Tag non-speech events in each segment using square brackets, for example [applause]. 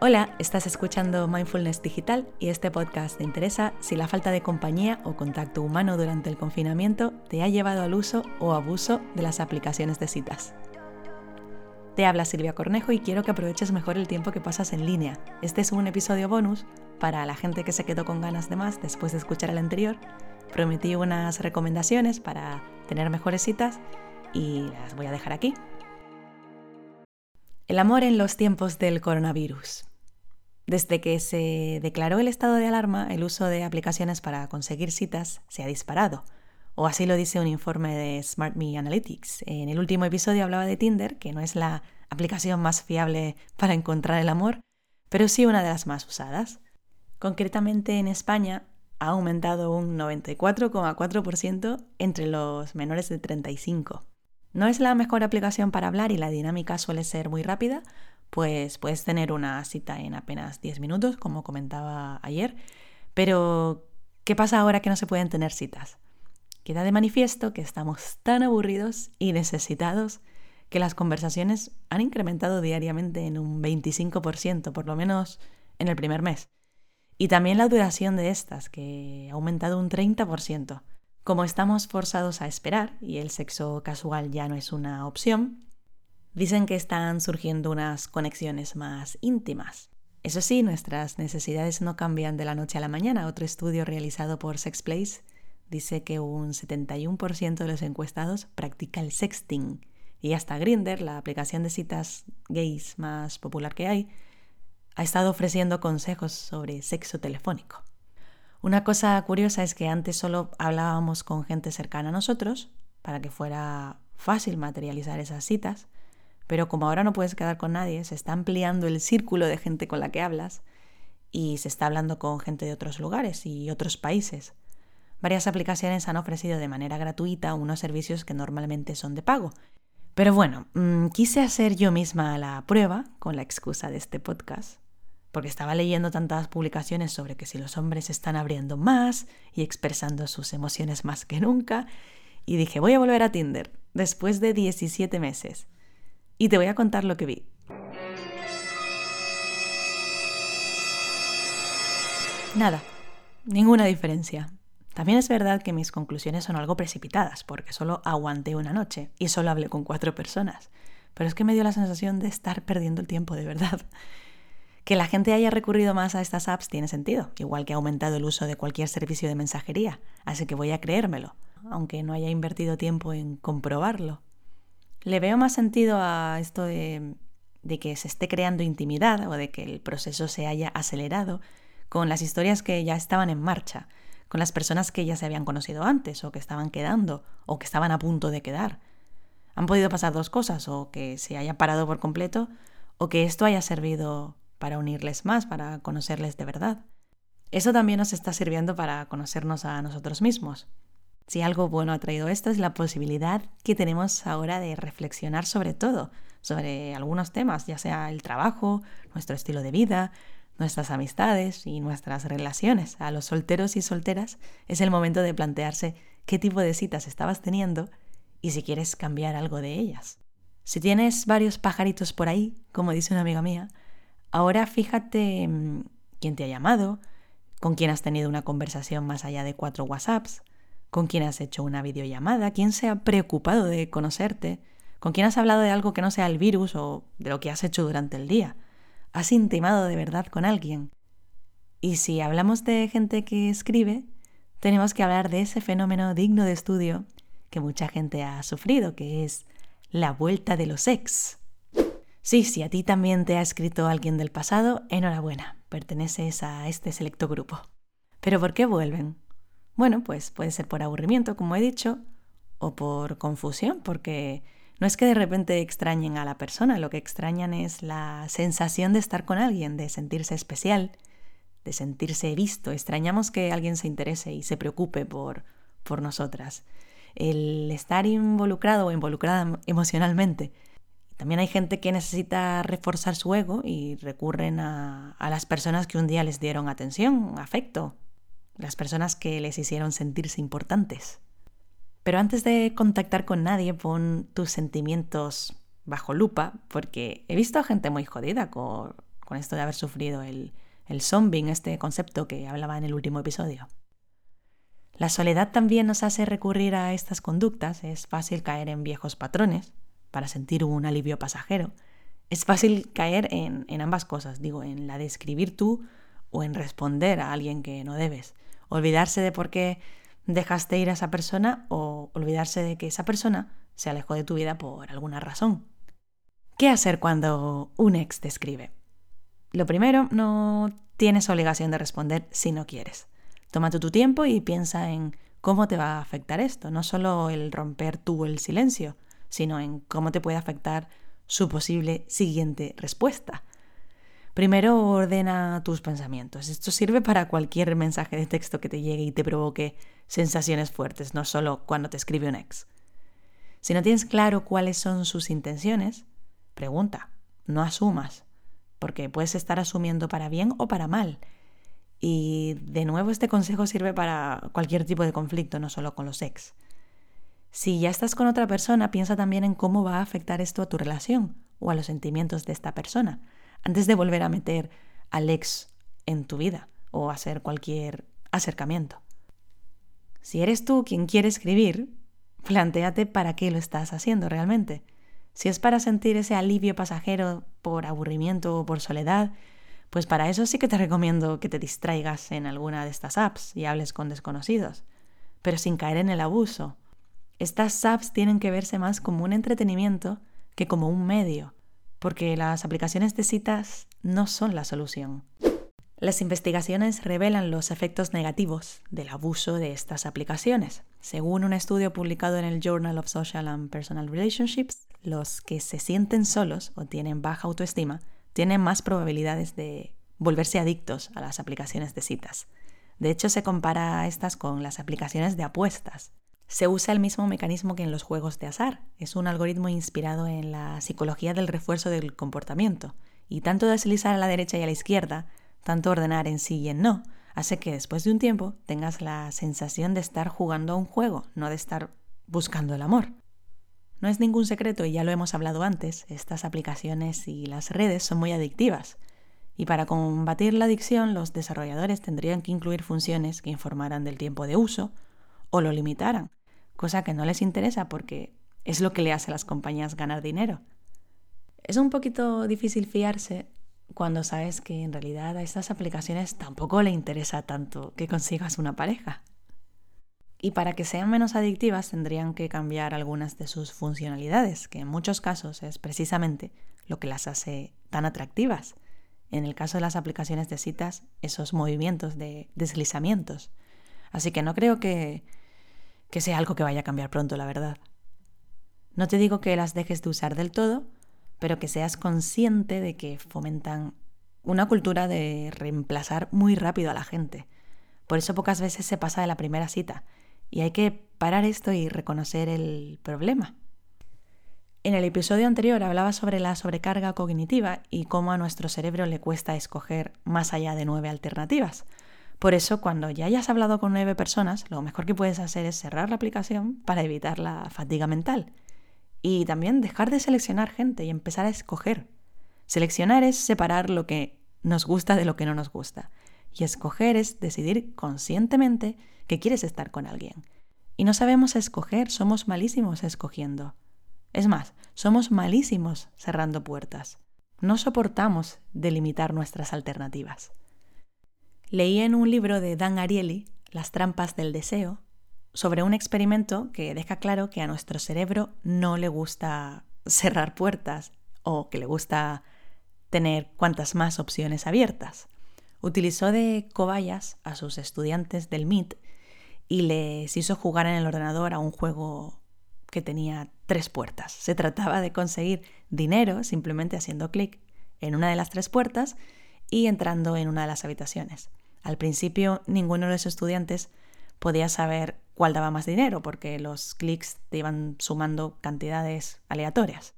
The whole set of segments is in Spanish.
Hola, estás escuchando Mindfulness Digital y este podcast te interesa si la falta de compañía o contacto humano durante el confinamiento te ha llevado al uso o abuso de las aplicaciones de citas. Te habla Silvia Cornejo y quiero que aproveches mejor el tiempo que pasas en línea. Este es un episodio bonus para la gente que se quedó con ganas de más después de escuchar el anterior. Prometí unas recomendaciones para tener mejores citas y las voy a dejar aquí. El amor en los tiempos del coronavirus. Desde que se declaró el estado de alarma, el uso de aplicaciones para conseguir citas se ha disparado. O así lo dice un informe de SmartMe Analytics. En el último episodio hablaba de Tinder, que no es la aplicación más fiable para encontrar el amor, pero sí una de las más usadas. Concretamente en España ha aumentado un 94,4% entre los menores de 35. No es la mejor aplicación para hablar y la dinámica suele ser muy rápida, pues puedes tener una cita en apenas 10 minutos, como comentaba ayer. Pero, ¿qué pasa ahora que no se pueden tener citas? Queda de manifiesto que estamos tan aburridos y necesitados que las conversaciones han incrementado diariamente en un 25%, por lo menos en el primer mes. Y también la duración de estas, que ha aumentado un 30%. Como estamos forzados a esperar y el sexo casual ya no es una opción, Dicen que están surgiendo unas conexiones más íntimas. Eso sí, nuestras necesidades no cambian de la noche a la mañana. Otro estudio realizado por Sexplace dice que un 71% de los encuestados practica el sexting. Y hasta Grinder, la aplicación de citas gays más popular que hay, ha estado ofreciendo consejos sobre sexo telefónico. Una cosa curiosa es que antes solo hablábamos con gente cercana a nosotros, para que fuera fácil materializar esas citas, pero como ahora no puedes quedar con nadie, se está ampliando el círculo de gente con la que hablas y se está hablando con gente de otros lugares y otros países. Varias aplicaciones han ofrecido de manera gratuita unos servicios que normalmente son de pago. Pero bueno, mm, quise hacer yo misma la prueba con la excusa de este podcast, porque estaba leyendo tantas publicaciones sobre que si los hombres se están abriendo más y expresando sus emociones más que nunca, y dije, voy a volver a Tinder después de 17 meses y te voy a contar lo que vi. Nada, ninguna diferencia. También es verdad que mis conclusiones son algo precipitadas, porque solo aguanté una noche y solo hablé con cuatro personas. Pero es que me dio la sensación de estar perdiendo el tiempo de verdad. [laughs] Que la gente haya recurrido más a estas apps tiene sentido, igual que ha aumentado el uso de cualquier servicio de mensajería, así que voy a creérmelo, aunque no haya invertido tiempo en comprobarlo. Le veo más sentido a esto de, que se esté creando intimidad o de que el proceso se haya acelerado con las historias que ya estaban en marcha, con las personas que ya se habían conocido antes o que estaban quedando o que estaban a punto de quedar. Han podido pasar dos cosas, o que se haya parado por completo o que esto haya servido para unirles más, para conocerles de verdad. Eso también nos está sirviendo para conocernos a nosotros mismos. Si algo bueno ha traído esto es la posibilidad que tenemos ahora de reflexionar sobre todo, sobre algunos temas, ya sea el trabajo, nuestro estilo de vida, nuestras amistades y nuestras relaciones. A los solteros y solteras es el momento de plantearse qué tipo de citas estabas teniendo y si quieres cambiar algo de ellas. Si tienes varios pajaritos por ahí, como dice una amiga mía, ahora fíjate mm, quién te ha llamado, con quién has tenido una conversación más allá de cuatro WhatsApps, con quién has hecho una videollamada, quién se ha preocupado de conocerte, con quién has hablado de algo que no sea el virus o de lo que has hecho durante el día. ¿Has intimado de verdad con alguien? Y si hablamos de gente que escribe, tenemos que hablar de ese fenómeno digno de estudio que mucha gente ha sufrido, que es la vuelta de los ex. Sí, si a ti también te ha escrito alguien del pasado, enhorabuena, perteneces a este selecto grupo. Pero ¿por qué vuelven? Bueno, pues puede ser por aburrimiento, como he dicho, o por confusión, porque no es que de repente extrañen a la persona, lo que extrañan es la sensación de estar con alguien, de sentirse especial, de sentirse visto. Extrañamos que alguien se interese y se preocupe por, por nosotras. El estar involucrado o involucrada emocionalmente. También hay gente que necesita reforzar su ego y recurren a, a las personas que un día les dieron atención, afecto, las personas que les hicieron sentirse importantes. Pero antes de contactar con nadie, pon tus sentimientos bajo lupa, porque he visto a gente muy jodida con, con esto de haber sufrido el, el zombing, este concepto que hablaba en el último episodio. La soledad también nos hace recurrir a estas conductas, es fácil caer en viejos patrones para sentir un alivio pasajero. Es fácil caer en, en ambas cosas, digo, en la de escribir tú o en responder a alguien que no debes. Olvidarse de por qué dejaste ir a esa persona o olvidarse de que esa persona se alejó de tu vida por alguna razón. ¿Qué hacer cuando un ex te escribe? Lo primero, no tienes obligación de responder si no quieres. Tómate tu tiempo y piensa en cómo te va a afectar esto, no solo el romper tú el silencio, sino en cómo te puede afectar su posible siguiente respuesta. Primero ordena tus pensamientos. Esto sirve para cualquier mensaje de texto que te llegue y te provoque sensaciones fuertes, no solo cuando te escribe un ex. Si no tienes claro cuáles son sus intenciones, pregunta, no asumas, porque puedes estar asumiendo para bien o para mal. Y de nuevo este consejo sirve para cualquier tipo de conflicto, no solo con los ex. Si ya estás con otra persona, piensa también en cómo va a afectar esto a tu relación o a los sentimientos de esta persona, antes de volver a meter al ex en tu vida o hacer cualquier acercamiento. Si eres tú quien quiere escribir, plantéate para qué lo estás haciendo realmente. Si es para sentir ese alivio pasajero por aburrimiento o por soledad, pues para eso sí que te recomiendo que te distraigas en alguna de estas apps y hables con desconocidos, pero sin caer en el abuso. Estas apps tienen que verse más como un entretenimiento que como un medio, porque las aplicaciones de citas no son la solución. Las investigaciones revelan los efectos negativos del abuso de estas aplicaciones. Según un estudio publicado en el Journal of Social and Personal Relationships, los que se sienten solos o tienen baja autoestima tienen más probabilidades de volverse adictos a las aplicaciones de citas. De hecho, se compara a estas con las aplicaciones de apuestas. Se usa el mismo mecanismo que en los juegos de azar. Es un algoritmo inspirado en la psicología del refuerzo del comportamiento. Y tanto deslizar a la derecha y a la izquierda tanto ordenar en sí y en no, hace que después de un tiempo tengas la sensación de estar jugando a un juego, no de estar buscando el amor. No es ningún secreto, y ya lo hemos hablado antes, estas aplicaciones y las redes son muy adictivas. Y para combatir la adicción, los desarrolladores tendrían que incluir funciones que informaran del tiempo de uso o lo limitaran, cosa que no les interesa porque es lo que le hace a las compañías ganar dinero. Es un poquito difícil fiarse cuando sabes que en realidad a estas aplicaciones tampoco le interesa tanto que consigas una pareja. Y para que sean menos adictivas tendrían que cambiar algunas de sus funcionalidades, que en muchos casos es precisamente lo que las hace tan atractivas. En el caso de las aplicaciones de citas, esos movimientos de deslizamientos. Así que no creo que, que sea algo que vaya a cambiar pronto, la verdad. No te digo que las dejes de usar del todo, pero que seas consciente de que fomentan una cultura de reemplazar muy rápido a la gente. Por eso pocas veces se pasa de la primera cita y hay que parar esto y reconocer el problema. En el episodio anterior hablaba sobre la sobrecarga cognitiva y cómo a nuestro cerebro le cuesta escoger más allá de nueve alternativas. Por eso, cuando ya hayas hablado con nueve personas, lo mejor que puedes hacer es cerrar la aplicación para evitar la fatiga mental y también dejar de seleccionar gente y empezar a escoger. Seleccionar es separar lo que nos gusta de lo que no nos gusta. Y escoger es decidir conscientemente que quieres estar con alguien. Y no sabemos escoger, somos malísimos escogiendo. Es más, somos malísimos cerrando puertas. No soportamos delimitar nuestras alternativas. Leí en un libro de Dan Ariely, Las trampas del deseo, sobre un experimento que deja claro que a nuestro cerebro no le gusta cerrar puertas o que le gusta tener cuantas más opciones abiertas. Utilizó de cobayas a sus estudiantes del MIT y les hizo jugar en el ordenador a un juego que tenía tres puertas. Se trataba de conseguir dinero simplemente haciendo clic en una de las tres puertas y entrando en una de las habitaciones. Al principio ninguno de los estudiantes podía saber cuál daba más dinero, porque los clics te iban sumando cantidades aleatorias.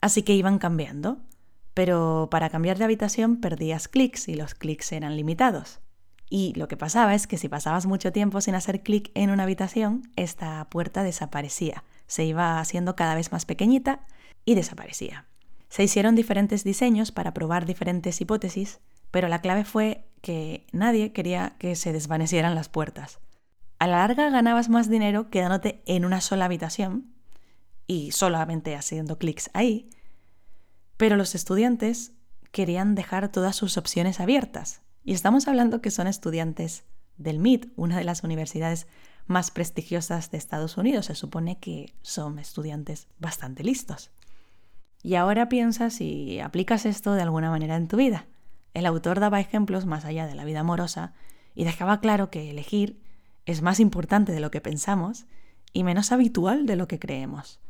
Así que iban cambiando, pero para cambiar de habitación perdías clics y los clics eran limitados. Y lo que pasaba es que si pasabas mucho tiempo sin hacer clic en una habitación, esta puerta desaparecía, se iba haciendo cada vez más pequeñita y desaparecía. Se hicieron diferentes diseños para probar diferentes hipótesis, pero la clave fue que nadie quería que se desvanecieran las puertas. A la larga ganabas más dinero quedándote en una sola habitación y solamente haciendo clics ahí, pero los estudiantes querían dejar todas sus opciones abiertas. Y estamos hablando que son estudiantes del MIT, una de las universidades más prestigiosas de Estados Unidos. Se supone que son estudiantes bastante listos. Y ahora piensas si aplicas esto de alguna manera en tu vida. El autor daba ejemplos más allá de la vida amorosa y dejaba claro que elegir es más importante de lo que pensamos y menos habitual de lo que creemos.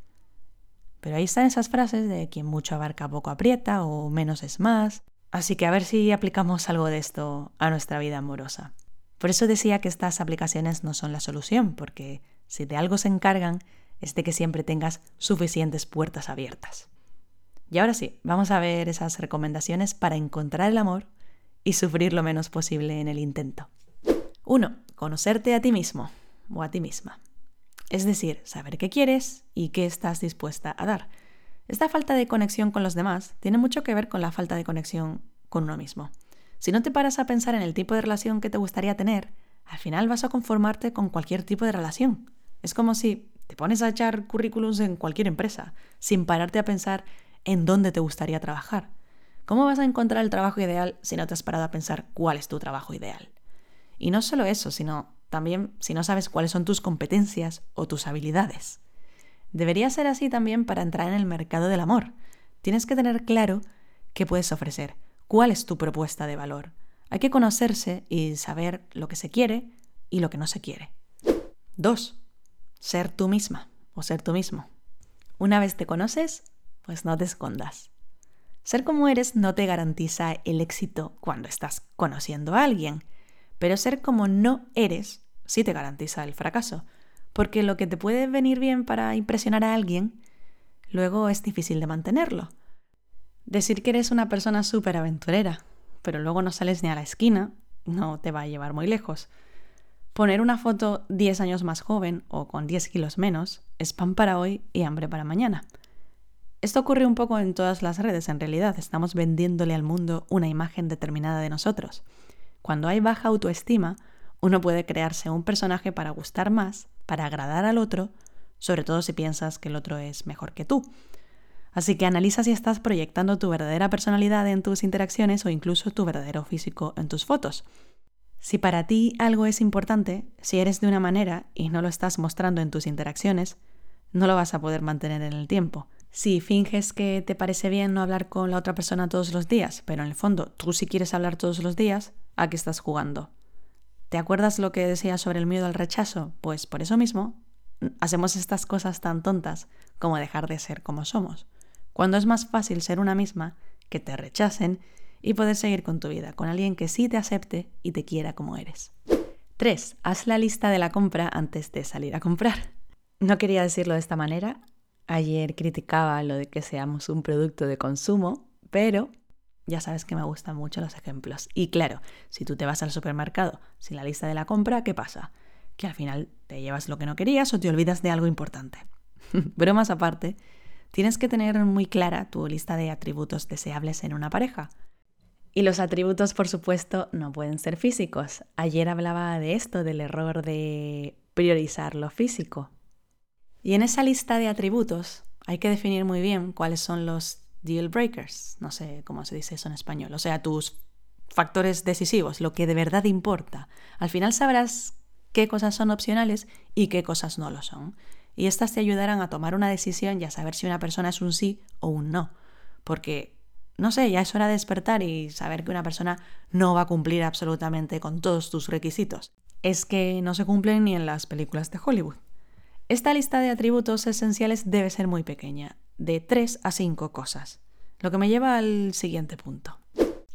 Pero ahí están esas frases de quien mucho abarca poco aprieta o menos es más. Así que a ver si aplicamos algo de esto a nuestra vida amorosa. Por eso decía que estas aplicaciones no son la solución, porque si de algo se encargan es de que siempre tengas suficientes puertas abiertas. Y ahora sí, vamos a ver esas recomendaciones para encontrar el amor y sufrir lo menos posible en el intento. 1. Conocerte a ti mismo o a ti misma. Es decir, saber qué quieres y qué estás dispuesta a dar. Esta falta de conexión con los demás tiene mucho que ver con la falta de conexión con uno mismo. Si no te paras a pensar en el tipo de relación que te gustaría tener, al final vas a conformarte con cualquier tipo de relación. Es como si te pones a echar currículums en cualquier empresa, sin pararte a pensar en dónde te gustaría trabajar. ¿Cómo vas a encontrar el trabajo ideal si no te has parado a pensar cuál es tu trabajo ideal? Y no solo eso, sino también si no sabes cuáles son tus competencias o tus habilidades. Debería ser así también para entrar en el mercado del amor. Tienes que tener claro qué puedes ofrecer, cuál es tu propuesta de valor. Hay que conocerse y saber lo que se quiere y lo que no se quiere. 2. Ser tú misma o ser tú mismo. Una vez te conoces, pues no te escondas. Ser como eres no te garantiza el éxito cuando estás conociendo a alguien, pero ser como no eres sí te garantiza el fracaso, porque lo que te puede venir bien para impresionar a alguien, luego es difícil de mantenerlo. Decir que eres una persona súper aventurera, pero luego no sales ni a la esquina, no te va a llevar muy lejos. Poner una foto 10 años más joven o con 10 kilos menos es pan para hoy y hambre para mañana. Esto ocurre un poco en todas las redes, en realidad. Estamos vendiéndole al mundo una imagen determinada de nosotros. Cuando hay baja autoestima, uno puede crearse un personaje para gustar más, para agradar al otro, sobre todo si piensas que el otro es mejor que tú. Así que analiza si estás proyectando tu verdadera personalidad en tus interacciones o incluso tu verdadero físico en tus fotos. Si para ti algo es importante, si eres de una manera y no lo estás mostrando en tus interacciones, no lo vas a poder mantener en el tiempo. Si finges que te parece bien no hablar con la otra persona todos los días, pero en el fondo tú sí quieres hablar todos los días, ¿a qué estás jugando? ¿Te acuerdas lo que decía sobre el miedo al rechazo? Pues por eso mismo hacemos estas cosas tan tontas como dejar de ser como somos. Cuando es más fácil ser una misma, que te rechacen y poder seguir con tu vida, con alguien que sí te acepte y te quiera como eres. 3. Haz la lista de la compra antes de salir a comprar. [laughs] No quería decirlo de esta manera, Ayer criticaba lo de que seamos un producto de consumo, pero ya sabes que me gustan mucho los ejemplos. Y claro, si tú te vas al supermercado sin la lista de la compra, ¿qué pasa? Que al final te llevas lo que no querías o te olvidas de algo importante. [laughs] más aparte, tienes que tener muy clara tu lista de atributos deseables en una pareja. Y los atributos, por supuesto, no pueden ser físicos. Ayer hablaba de esto, del error de priorizar lo físico. Y en esa lista de atributos hay que definir muy bien cuáles son los deal breakers, no sé cómo se dice eso en español, o sea, tus factores decisivos, lo que de verdad importa. Al final sabrás qué cosas son opcionales y qué cosas no lo son. Y estas te ayudarán a tomar una decisión y a saber si una persona es un sí o un no. Porque, no sé, ya es hora de despertar y saber que una persona no va a cumplir absolutamente con todos tus requisitos. Es que no se cumplen ni en las películas de Hollywood. Esta lista de atributos esenciales debe ser muy pequeña, de 3 a 5 cosas, lo que me lleva al siguiente punto.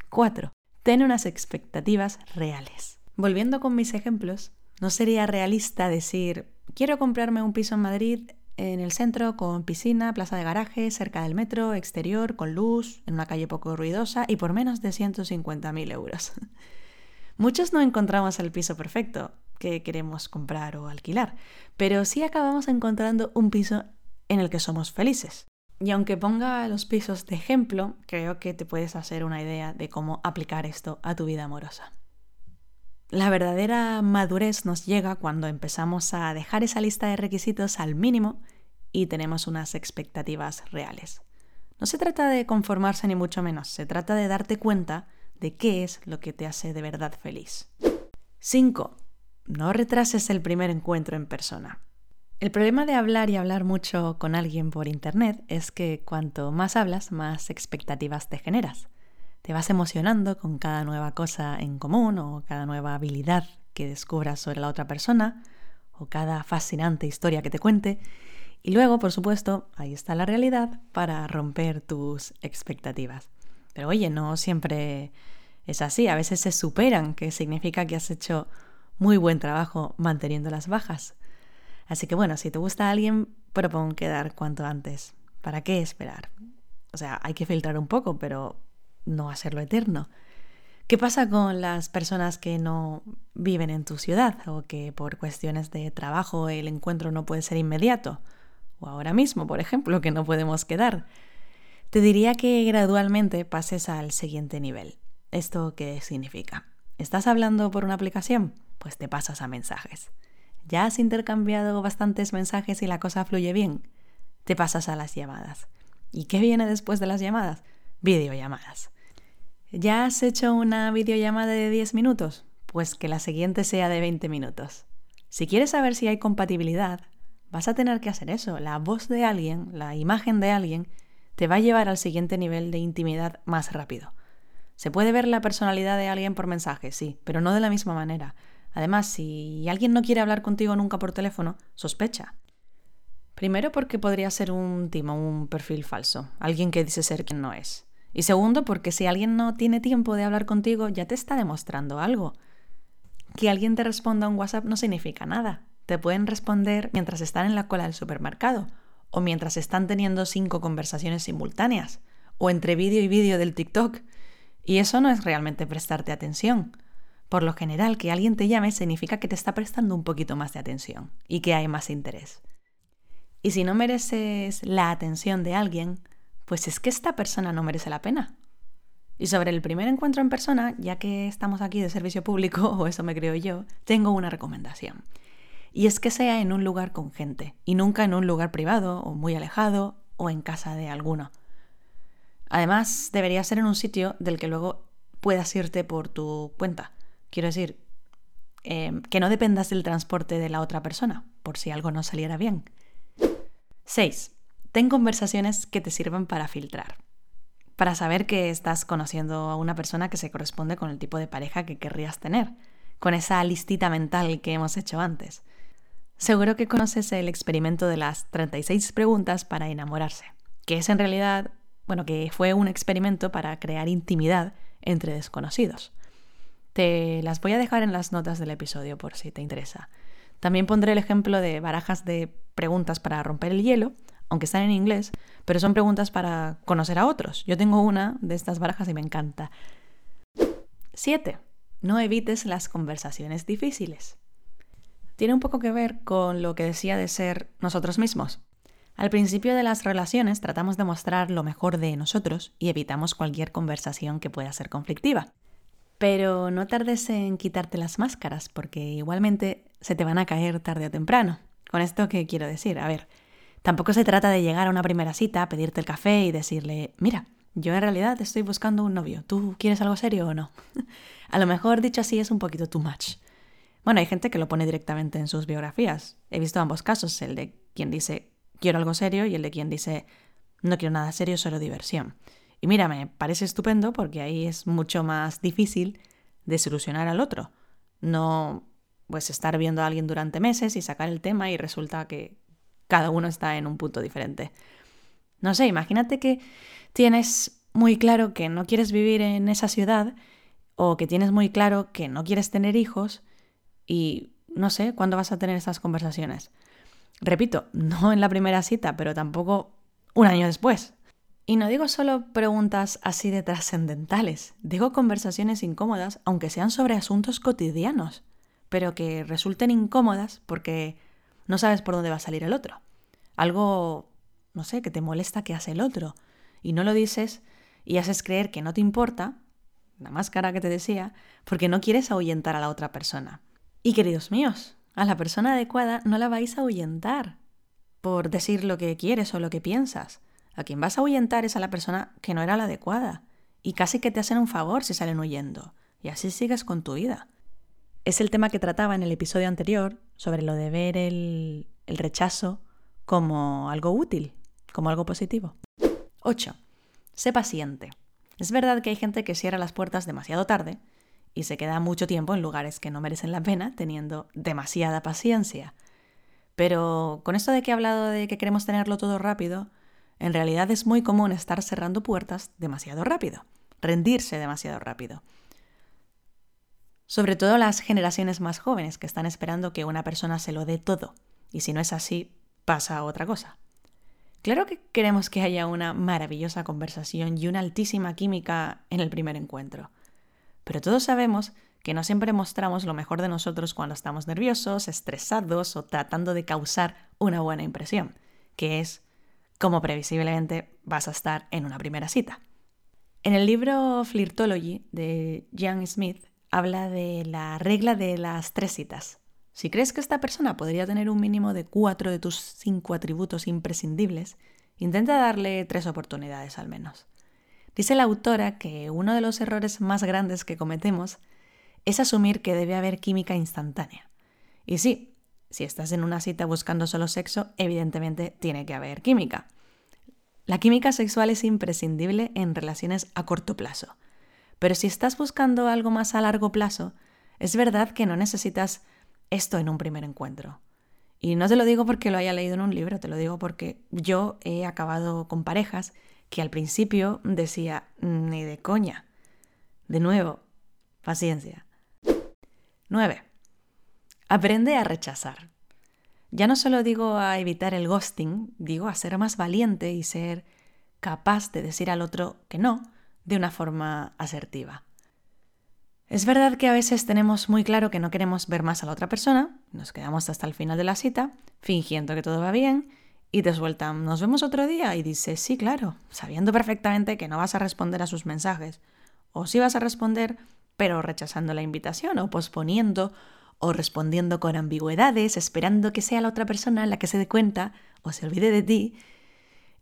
4. Ten unas expectativas reales. Volviendo con mis ejemplos, no sería realista decir, quiero comprarme un piso en Madrid en el centro con piscina, plaza de garaje, cerca del metro, exterior, con luz, en una calle poco ruidosa y por menos de 150.000 euros. [laughs] Muchos no encontramos el piso perfecto que queremos comprar o alquilar, pero sí acabamos encontrando un piso en el que somos felices. Y aunque ponga los pisos de ejemplo, creo que te puedes hacer una idea de cómo aplicar esto a tu vida amorosa. La verdadera madurez nos llega cuando empezamos a dejar esa lista de requisitos al mínimo y tenemos unas expectativas reales. No se trata de conformarse ni mucho menos, se trata de darte cuenta de qué es lo que te hace de verdad feliz. 5. No retrases el primer encuentro en persona. El problema de hablar y hablar mucho con alguien por Internet es que cuanto más hablas, más expectativas te generas. Te vas emocionando con cada nueva cosa en común o cada nueva habilidad que descubras sobre la otra persona o cada fascinante historia que te cuente. Y luego, por supuesto, ahí está la realidad para romper tus expectativas. Pero oye, no siempre es así, a veces se superan, que significa que has hecho muy buen trabajo manteniendo las bajas. Así que bueno, si te gusta alguien, propon quedar cuanto antes. ¿Para qué esperar? O sea, hay que filtrar un poco, pero no hacerlo eterno. ¿Qué pasa con las personas que no viven en tu ciudad o que por cuestiones de trabajo el encuentro no puede ser inmediato? O ahora mismo, por ejemplo, que no podemos quedar. Te diría que gradualmente pases al siguiente nivel. ¿Esto qué significa? ¿Estás hablando por una aplicación? Pues te pasas a mensajes. ¿Ya has intercambiado bastantes mensajes y la cosa fluye bien? Te pasas a las llamadas. ¿Y qué viene después de las llamadas? Videollamadas. ¿Ya has hecho una videollamada de 10 minutos? Pues que la siguiente sea de 20 minutos. Si quieres saber si hay compatibilidad, vas a tener que hacer eso. La voz de alguien, la imagen de alguien, te va a llevar al siguiente nivel de intimidad más rápido. Se puede ver la personalidad de alguien por mensaje, sí, pero no de la misma manera. Además, si alguien no quiere hablar contigo nunca por teléfono, sospecha. Primero porque podría ser un timo, un perfil falso, alguien que dice ser quien no es. Y segundo porque si alguien no tiene tiempo de hablar contigo, ya te está demostrando algo. Que alguien te responda un WhatsApp no significa nada. Te pueden responder mientras están en la cola del supermercado, o mientras están teniendo cinco conversaciones simultáneas, o entre vídeo y vídeo del TikTok. Y eso no es realmente prestarte atención. Por lo general, que alguien te llame significa que te está prestando un poquito más de atención y que hay más interés. Y si no mereces la atención de alguien, pues es que esta persona no merece la pena. Y sobre el primer encuentro en persona, ya que estamos aquí de servicio público, [laughs] o eso me creo yo, tengo una recomendación. Y es que sea en un lugar con gente, y nunca en un lugar privado, o muy alejado, o en casa de alguno. Además, debería ser en un sitio del que luego puedas irte por tu cuenta, Quiero decir, em, que no dependas del transporte de la otra persona, por si algo no saliera bien. 6. Ten conversaciones que te sirvan para filtrar. Para saber que estás conociendo a una persona que se corresponde con el tipo de pareja que querrías tener, con esa listita mental que hemos hecho antes. Seguro que conoces el experimento de las 36 preguntas para enamorarse, que es en realidad, bueno, que fue un experimento para crear intimidad entre desconocidos. Te las voy a dejar en las notas del episodio por si te interesa. También pondré el ejemplo de barajas de preguntas para romper el hielo, aunque están en inglés, pero son preguntas para conocer a otros. Yo tengo una de estas barajas y me encanta. 7. No evites las conversaciones difíciles. Tiene un poco que ver con lo que decía de ser nosotros mismos. Al principio de las relaciones tratamos de mostrar lo mejor de nosotros y evitamos cualquier conversación que pueda ser conflictiva. Pero no tardes en quitarte las máscaras, porque igualmente se te van a caer tarde o temprano. Con esto, ¿qué quiero decir? A ver, tampoco se trata de llegar a una primera cita, pedirte el café y decirle, mira, yo en realidad estoy buscando un novio, ¿tú quieres algo serio o no? [laughs] a lo mejor dicho así es un poquito too much. Bueno, hay gente que lo pone directamente en sus biografías. He visto ambos casos, el de quien dice quiero algo serio y el de quien dice no quiero nada serio, solo diversión. Y mira, me parece estupendo porque ahí es mucho más difícil de solucionar al otro. No pues estar viendo a alguien durante meses y sacar el tema y resulta que cada uno está en un punto diferente. No sé, imagínate que tienes muy claro que no quieres vivir en esa ciudad o que tienes muy claro que no quieres tener hijos y no sé cuándo vas a tener esas conversaciones. Repito, [laughs] no en la primera cita, pero tampoco un año después. Y no digo solo preguntas así de trascendentales, digo conversaciones incómodas, aunque sean sobre asuntos cotidianos, pero que resulten incómodas porque no sabes por dónde va a salir el otro. Algo no sé, que te molesta que hace el otro. Y no lo dices y haces creer que no te importa, la máscara que te decía, porque no quieres ahuyentar a la otra persona. Y queridos míos, a la persona adecuada no la vais a ahuyentar por decir lo que quieres o lo que piensas. A quien vas a ahuyentar es a la persona que no era la adecuada. Y casi que te hacen un favor si salen huyendo. Y así sigues con tu vida. Es el tema que trataba en el episodio anterior sobre lo de ver el, el rechazo como algo útil, como algo positivo. 8. Sé paciente. Es verdad que hay gente que cierra las puertas demasiado tarde y se queda mucho tiempo en lugares que no merecen la pena teniendo demasiada paciencia. Pero con esto de que he hablado de que queremos tenerlo todo rápido, en realidad es muy común estar cerrando puertas demasiado rápido, rendirse demasiado rápido. Sobre todo las generaciones más jóvenes que están esperando que una persona se lo dé todo, y si no es así, pasa otra cosa. Claro que queremos que haya una maravillosa conversación y una altísima química en el primer encuentro, pero todos sabemos que no siempre mostramos lo mejor de nosotros cuando estamos nerviosos, estresados o tratando de causar una buena impresión, que es como previsiblemente vas a estar en una primera cita. En el libro Flirtology de Jan Smith habla de la regla de las tres citas. Si crees que esta persona podría tener un mínimo de cuatro de tus cinco atributos imprescindibles, intenta darle tres oportunidades al menos. Dice la autora que uno de los errores más grandes que cometemos es asumir que debe haber química instantánea. Y sí, si estás en una cita buscando solo sexo, evidentemente tiene que haber química. La química sexual es imprescindible en relaciones a corto plazo. Pero si estás buscando algo más a largo plazo, es verdad que no necesitas esto en un primer encuentro. Y no te lo digo porque lo haya leído en un libro, te lo digo porque yo he acabado con parejas que al principio decía, ni de coña. De nuevo, paciencia. 9. Aprende a rechazar. Ya no solo digo a evitar el ghosting, digo a ser más valiente y ser capaz de decir al otro que no de una forma asertiva. Es verdad que a veces tenemos muy claro que no queremos ver más a la otra persona, nos quedamos hasta el final de la cita, fingiendo que todo va bien, y te sueltan, nos vemos otro día, y dices, sí, claro, sabiendo perfectamente que no vas a responder a sus mensajes. O sí vas a responder, pero rechazando la invitación, o posponiendo, o respondiendo con ambigüedades, esperando que sea la otra persona la que se dé cuenta o se olvide de ti.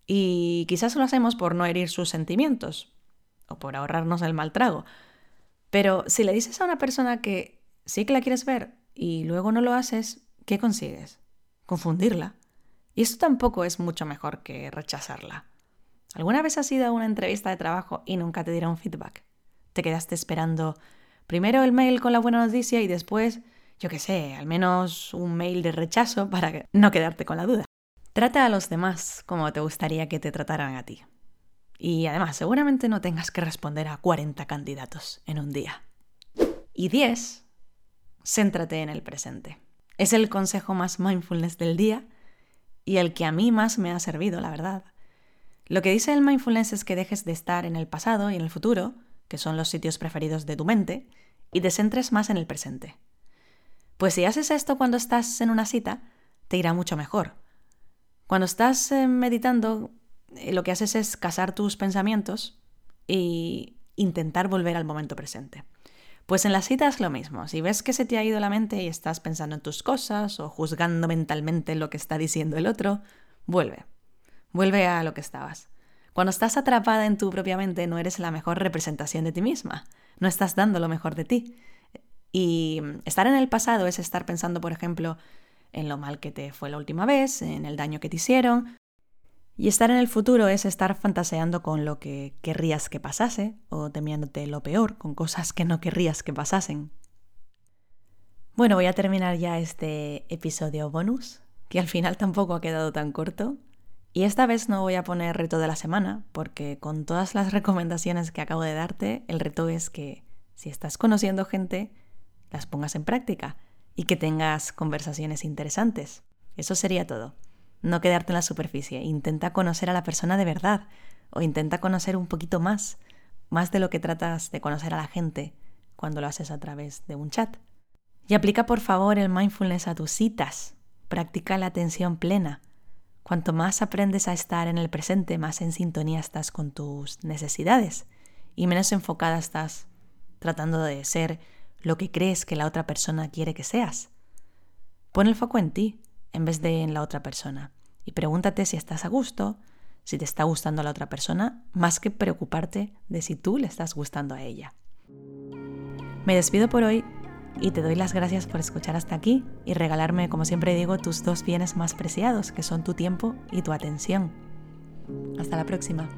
Y quizás lo hacemos por no herir sus sentimientos, o por ahorrarnos el mal trago. Pero si le dices a una persona que sí que la quieres ver y luego no lo haces, ¿qué consigues? Confundirla. Y esto tampoco es mucho mejor que rechazarla. ¿Alguna vez has ido a una entrevista de trabajo y nunca te dieron feedback? Te quedaste esperando primero el mail con la buena noticia y después, yo qué sé, al menos un mail de rechazo para no quedarte con la duda. Trata a los demás como te gustaría que te trataran a ti. Y además, seguramente no tengas que responder a 40 candidatos en un día. Y 10. Céntrate en el presente. Es el consejo más mindfulness del día y el que a mí más me ha servido, la verdad. Lo que dice el mindfulness es que dejes de estar en el pasado y en el futuro, que son los sitios preferidos de tu mente, y te centres más en el presente. Pues si haces esto cuando estás en una cita, te irá mucho mejor. Cuando estás eh, meditando, eh, lo que haces es casar tus pensamientos e intentar volver al momento presente. Pues en las citas lo mismo. Si ves que se te ha ido la mente y estás pensando en tus cosas o juzgando mentalmente lo que está diciendo el otro, vuelve. Vuelve a lo que estabas. Cuando estás atrapada en tu propia mente no eres la mejor representación de ti misma. No estás dando lo mejor de ti. Y estar en el pasado es estar pensando, por ejemplo, en lo mal que te fue la última vez, en el daño que te hicieron, y estar en el futuro es estar fantaseando con lo que querrías que pasase o temiéndote lo peor, con cosas que no querrías que pasasen. Bueno, voy a terminar ya este episodio bonus, que al final tampoco ha quedado tan corto. Y esta vez no voy a poner reto de la semana, porque con todas las recomendaciones que acabo de darte, el reto es que si estás conociendo gente, las pongas en práctica y que tengas conversaciones interesantes. Eso sería todo no quedarte en la superficie. Intenta conocer a la persona de verdad o intenta conocer un poquito más, más de lo que tratas de conocer a la gente cuando lo haces a través de un chat. Y aplica por favor el mindfulness a tus citas. Practica la atención plena. Cuanto más aprendes a estar en el presente, más en sintonía estás con tus necesidades y menos enfocada estás tratando de ser lo que crees que la otra persona quiere que seas. Pon el foco en ti en vez de en la otra persona y pregúntate si estás a gusto, si te está gustando la otra persona, más que preocuparte de si tú le estás gustando a ella. Me despido por hoy y te doy las gracias por escuchar hasta aquí y regalarme, como siempre digo, tus dos bienes más preciados, que son tu tiempo y tu atención. Hasta la próxima.